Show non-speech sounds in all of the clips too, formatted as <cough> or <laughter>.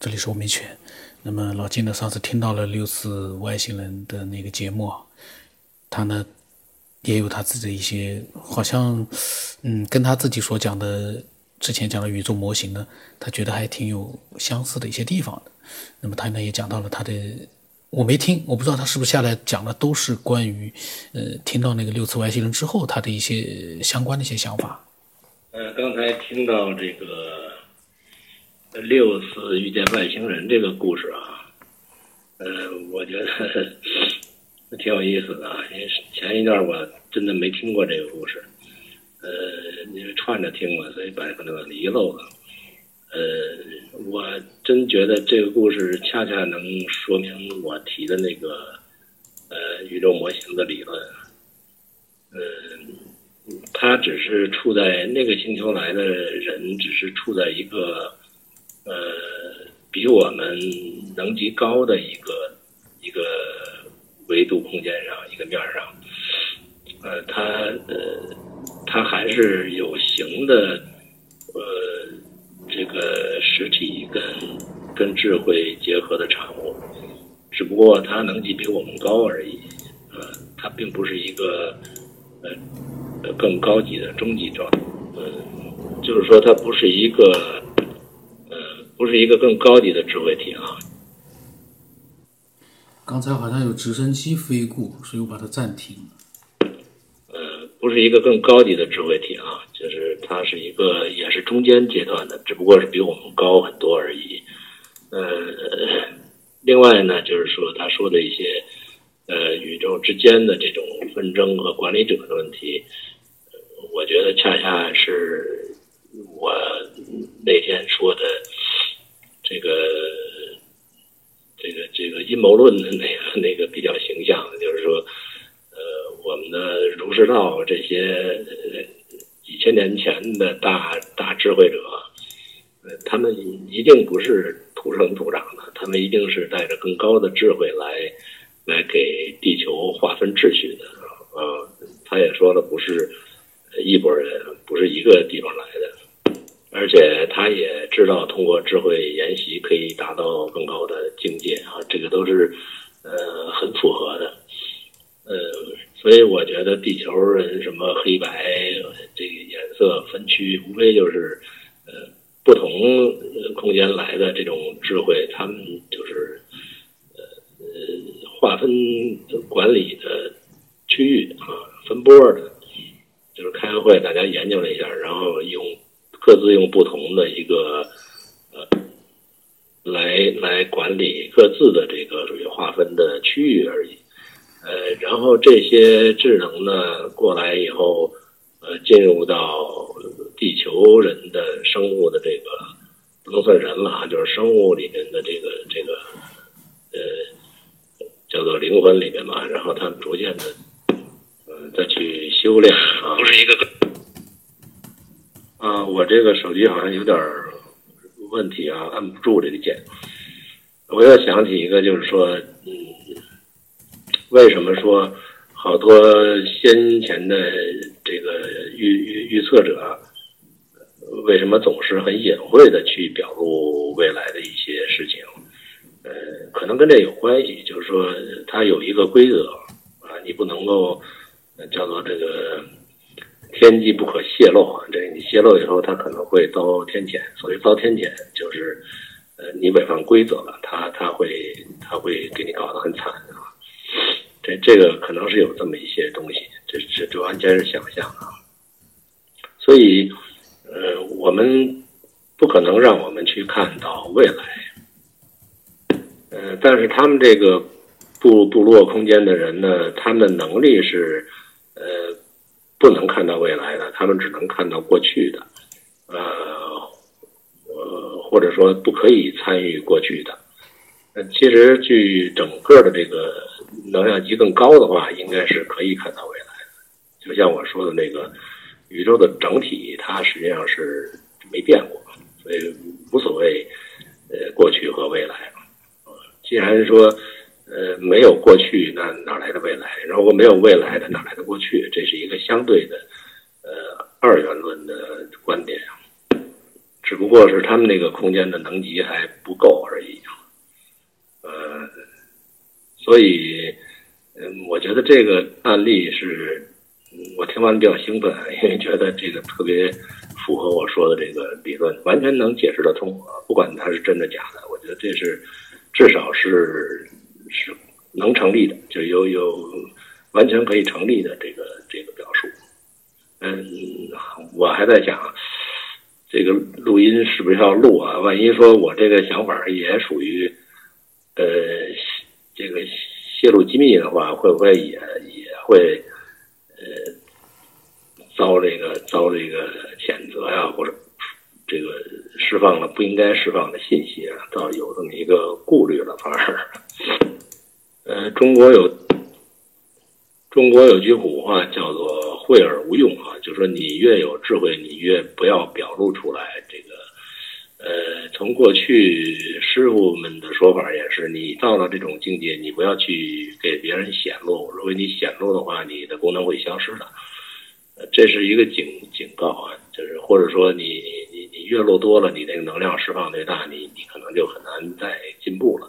这里是我没权。那么老金呢，上次听到了六次外星人的那个节目，他呢也有他自己的一些，好像嗯，跟他自己所讲的之前讲的宇宙模型呢，他觉得还挺有相似的一些地方的。那么他呢也讲到了他的，我没听，我不知道他是不是下来讲的都是关于呃听到那个六次外星人之后他的一些相关的一些想法。呃，刚才听到这个。六次遇见外星人这个故事啊，呃，我觉得 <laughs> 挺有意思的。因为前一段我真的没听过这个故事，呃，因为串着听嘛，所以把可能遗漏了。呃，我真觉得这个故事恰恰能说明我提的那个呃宇宙模型的理论。呃，他只是处在那个星球来的人，只是处在一个。呃，比我们能级高的一个一个维度空间上一个面上，呃，它呃，它还是有形的，呃，这个实体跟跟智慧结合的产物，只不过它能级比我们高而已，呃，它并不是一个呃更高级的终极状态，呃，就是说它不是一个。不是一个更高级的智慧体啊！刚才好像有直升机飞过，所以我把它暂停了。呃，不是一个更高级的智慧体啊，就是它是一个也是中间阶段的，只不过是比我们高很多而已。呃，另外呢，就是说他说的一些呃宇宙之间的这种纷争和管理者的问题，我觉得恰恰是我那天说的。这个这个这个阴谋论的那个那个比较形象，就是说，呃，我们的儒释道这些几千年前的大大智慧者，呃，他们一定不是土生土长的，他们一定是带着更高的智慧来来给地球划分秩序的。呃，他也说了，不是一拨人，不是一个地方来的。而且他也知道，通过智慧研习可以达到更高的境界啊，这个都是呃很符合的。呃，所以我觉得地球人什么黑白这个颜色分区，无非就是呃不同空间来的这种智慧，他们就是呃呃划分管理的区域啊，分波的，就是开完会，大家研究了一下，然后用。各自用不同的一个呃来来管理各自的这个属于划分的区域而已，呃，然后这些智能呢过来以后，呃，进入到地球人的生物的这个不能算人了啊，就是生物里面的这个这个呃叫做灵魂里面嘛，然后他们逐渐的呃再去修炼啊，不是一个。啊，我这个手机好像有点问题啊，按不住这个键。我又想起一个，就是说，嗯，为什么说好多先前的这个预预预测者，为什么总是很隐晦的去表露未来的一些事情？呃，可能跟这有关系，就是说，它有一个规则啊，你不能够叫做这个。天机不可泄露啊！这你泄露以后，他可能会遭天谴。所谓遭天谴，就是，呃，你违反规则了，他他会他会给你搞得很惨啊。这这个可能是有这么一些东西，这这这完全是想象啊。所以，呃，我们不可能让我们去看到未来。呃，但是他们这个部部落空间的人呢，他们的能力是，不能看到未来的，他们只能看到过去的，呃，呃，或者说不可以参与过去的。呃，其实据整个的这个能量级更高的话，应该是可以看到未来的。就像我说的那个宇宙的整体，它实际上是没变过，所以无所谓呃过去和未来。既然说。呃，没有过去，那哪来的未来？如果没有未来，的哪来的过去？这是一个相对的，呃，二元论的观点。只不过是他们那个空间的能级还不够而已。呃，所以，嗯，我觉得这个案例是，我听完比较兴奋，因为觉得这个特别符合我说的这个理论，完全能解释得通。不管它是真的假的，我觉得这是至少是是能成立的，就有有完全可以成立的这个这个表述。嗯，我还在想，这个录音是不是要录啊？万一说我这个想法也属于。呃，这个泄露机密的话，会不会也也会呃遭这个遭这个谴责呀？或者这个释放了不应该释放的信息啊？倒有这么一个顾虑了。反而，呃，中国有中国有句古话叫做“慧而无用”啊，就说你越有智慧，你越不要表露出来。这个。呃，从过去师傅们的说法也是，你到了这种境界，你不要去给别人显露。如果你显露的话，你的功能会消失的。这是一个警警告啊，就是或者说你你你越露多了，你那个能量释放越大，你你可能就很难再进步了。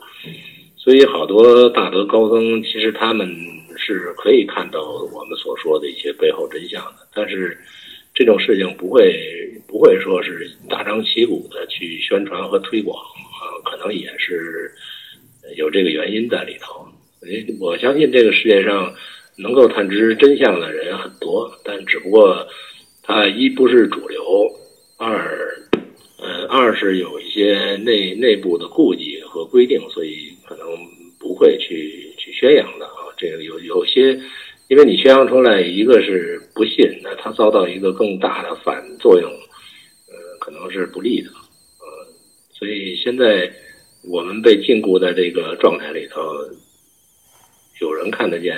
所以好多大德高僧其实他们是可以看到我们所说的一些背后真相的，但是。这种事情不会不会说是大张旗鼓的去宣传和推广啊，可能也是有这个原因在里头。我相信这个世界上能够探知真相的人很多，但只不过他一不是主流，二呃二是有一些内内部的顾忌和规定，所以会去去宣扬的啊。这个有有些。因为你宣扬出来，一个是不信，那它遭到一个更大的反作用，呃，可能是不利的，呃，所以现在我们被禁锢在这个状态里头，有人看得见，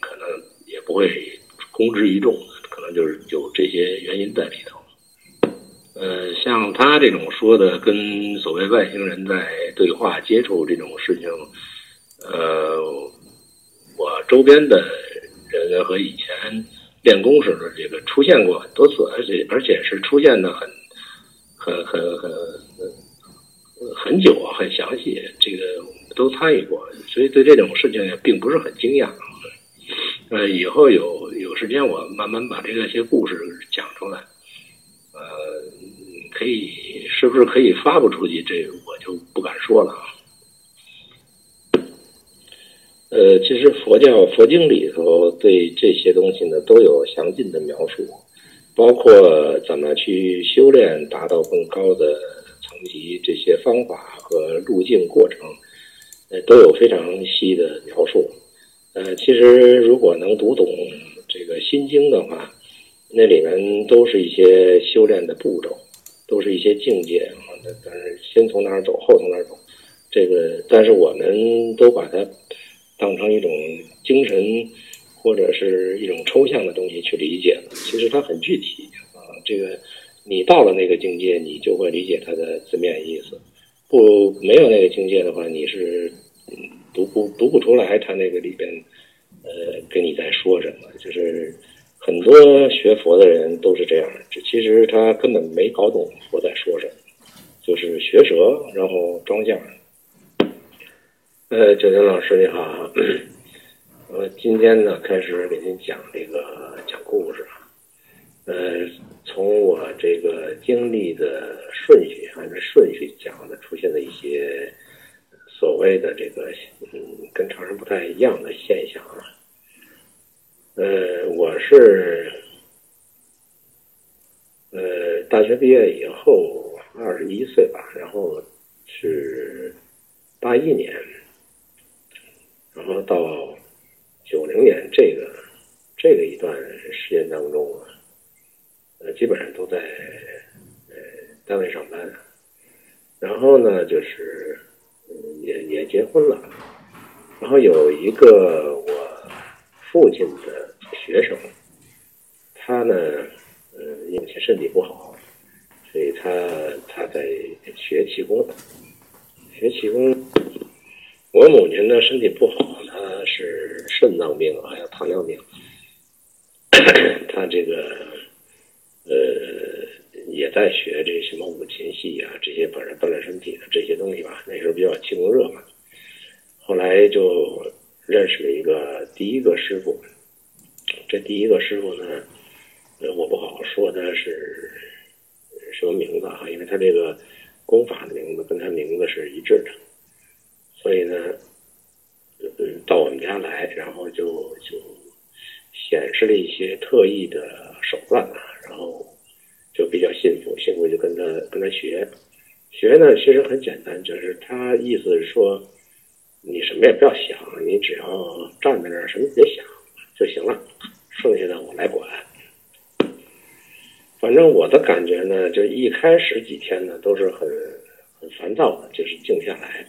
可能也不会公之于众，可能就是有这些原因在里头。呃，像他这种说的，跟所谓外星人在对话接触这种事情，呃，我周边的。人和以前练功时的这个出现过很多次，而且而且是出现的很很很很很久啊，很详细，这个都参与过，所以对这种事情也并不是很惊讶。呃，以后有有时间我慢慢把这个些故事讲出来，呃，可以是不是可以发布出去？这我就不敢说了啊。呃，其实佛教佛经里头对这些东西呢都有详尽的描述，包括怎么去修炼达到更高的层级，这些方法和路径过程，呃，都有非常细的描述。呃，其实如果能读懂这个心经的话，那里面都是一些修炼的步骤，都是一些境界啊。但是先从哪儿走，后从哪儿走，这个，但是我们都把它。当成一种精神或者是一种抽象的东西去理解了，其实它很具体啊。这个你到了那个境界，你就会理解它的字面意思；不没有那个境界的话，你是读不读不出来它那个里边呃跟你在说什么。就是很多学佛的人都是这样，这其实他根本没搞懂佛在说什么，就是学舌然后装相。呃，九天老师你好，<clears throat> 我今天呢开始给您讲这个讲故事啊，呃，从我这个经历的顺序按照顺序讲的，出现的一些所谓的这个嗯跟常人不太一样的现象啊，呃，我是呃大学毕业以后二十一岁吧，然后是八一年。然后到九零年这个这个一段时间当中啊，呃，基本上都在呃单位上班，然后呢，就是也也结婚了，然后有一个我父亲的学生，他呢，呃，因为身体不好，所以他他在学气功，学气功。我母亲呢身体不好，她是肾脏病还有糖尿病，<coughs> 她这个呃也在学这什么五禽戏啊，这些锻炼锻炼身体的这些东西吧。那时候比较气功热嘛。后来就认识了一个第一个师傅，这第一个师傅呢，呃，我不好说他是什么名字啊，因为他这个功法的名字跟他名字是一致的，所以呢，嗯，到我们家来，然后就就显示了一些特异的手段啊，然后就比较信服，信服就跟他跟他学，学呢其实很简单，就是他意思是说。你什么也不要想，你只要站在那儿，什么也别想就行了，剩下的我来管。反正我的感觉呢，就一开始几天呢都是很很烦躁的，就是静不下来。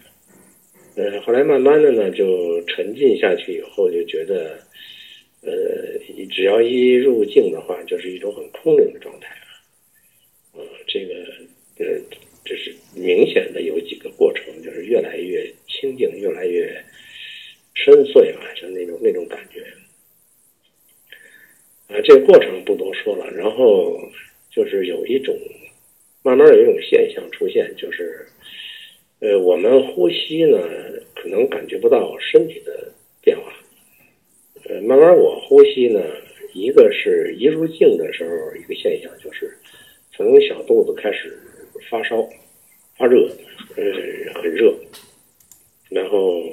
呃，后来慢慢的呢就沉浸下去以后，就觉得，呃，只要一入境的话，就是一种很空灵的状态啊。这个呃，这是明显的有几个过程，就是越来越。清静越来越深邃啊，就那种那种感觉啊，这个过程不多说了。然后就是有一种慢慢有一种现象出现，就是呃，我们呼吸呢，可能感觉不到身体的变化。呃，慢慢我呼吸呢，一个是一入静的时候，一个现象就是从小肚子开始发烧、发热，呃，很热。然后，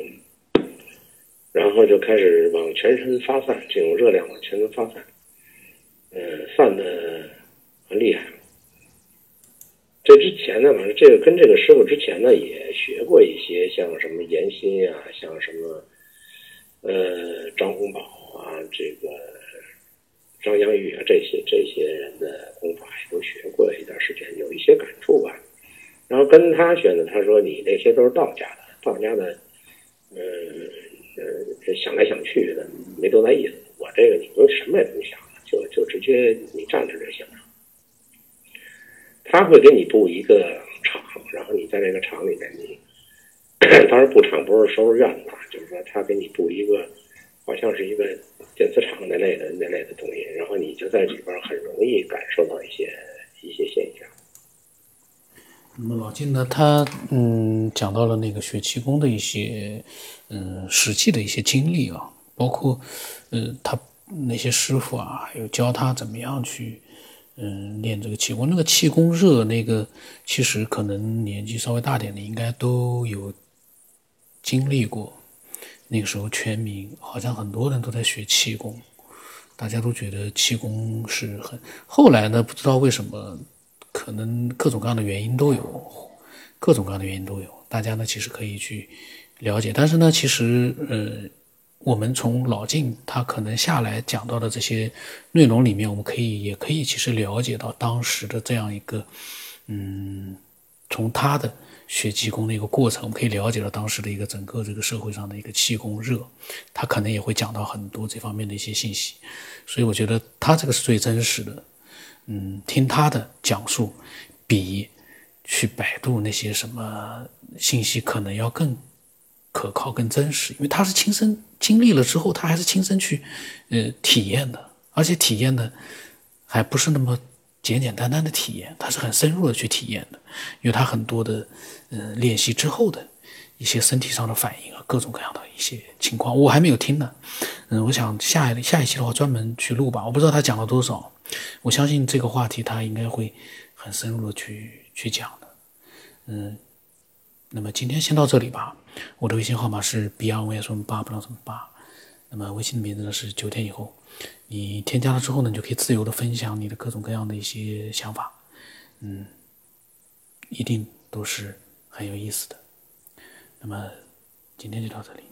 然后就开始往全身发散，这种热量往全身发散，呃，散的很厉害。这之前呢，反正这个跟这个师傅之前呢也学过一些，像什么严心啊，像什么呃张洪宝啊，这个张香玉啊，这些这些人的功法也都学过一段时间，有一些感触吧。然后跟他学的，他说你那些都是道家的。道家的，呃呃，想来想去的没多大意思。我这个你不用什么也不用想，就就直接你站着就行了。他会给你布一个场，然后你在这个场里面，你 <coughs> 当然布场不是收拾院子，就是说他给你布一个，好像是一个电磁场那类的那类的东西，然后你就在里边很容易感受到一些一些现象。那么老金呢？他嗯讲到了那个学气功的一些嗯实际的一些经历啊，包括呃他那些师傅啊，还有教他怎么样去嗯练这个气功。那个气功热，那个其实可能年纪稍微大点的应该都有经历过。那个时候全民好像很多人都在学气功，大家都觉得气功是很。后来呢，不知道为什么。可能各种各样的原因都有，各种各样的原因都有。大家呢，其实可以去了解。但是呢，其实呃，我们从老晋他可能下来讲到的这些内容里面，我们可以也可以其实了解到当时的这样一个，嗯，从他的学气功的一个过程，我们可以了解到当时的一个整个这个社会上的一个气功热。他可能也会讲到很多这方面的一些信息。所以我觉得他这个是最真实的。嗯，听他的讲述，比去百度那些什么信息可能要更可靠、更真实，因为他是亲身经历了之后，他还是亲身去呃体验的，而且体验的还不是那么简简单单的体验，他是很深入的去体验的，有他很多的呃练习之后的一些身体上的反应啊，各种各样的一些情况，我还没有听呢。嗯，我想下一下一期的话专门去录吧，我不知道他讲了多少。我相信这个话题他应该会很深入的去去讲的，嗯，那么今天先到这里吧。我的微信号码是 b r y 什么八不知道什么八，那么微信的名字呢是九天以后，你添加了之后呢，你就可以自由的分享你的各种各样的一些想法，嗯，一定都是很有意思的。那么今天就到这里。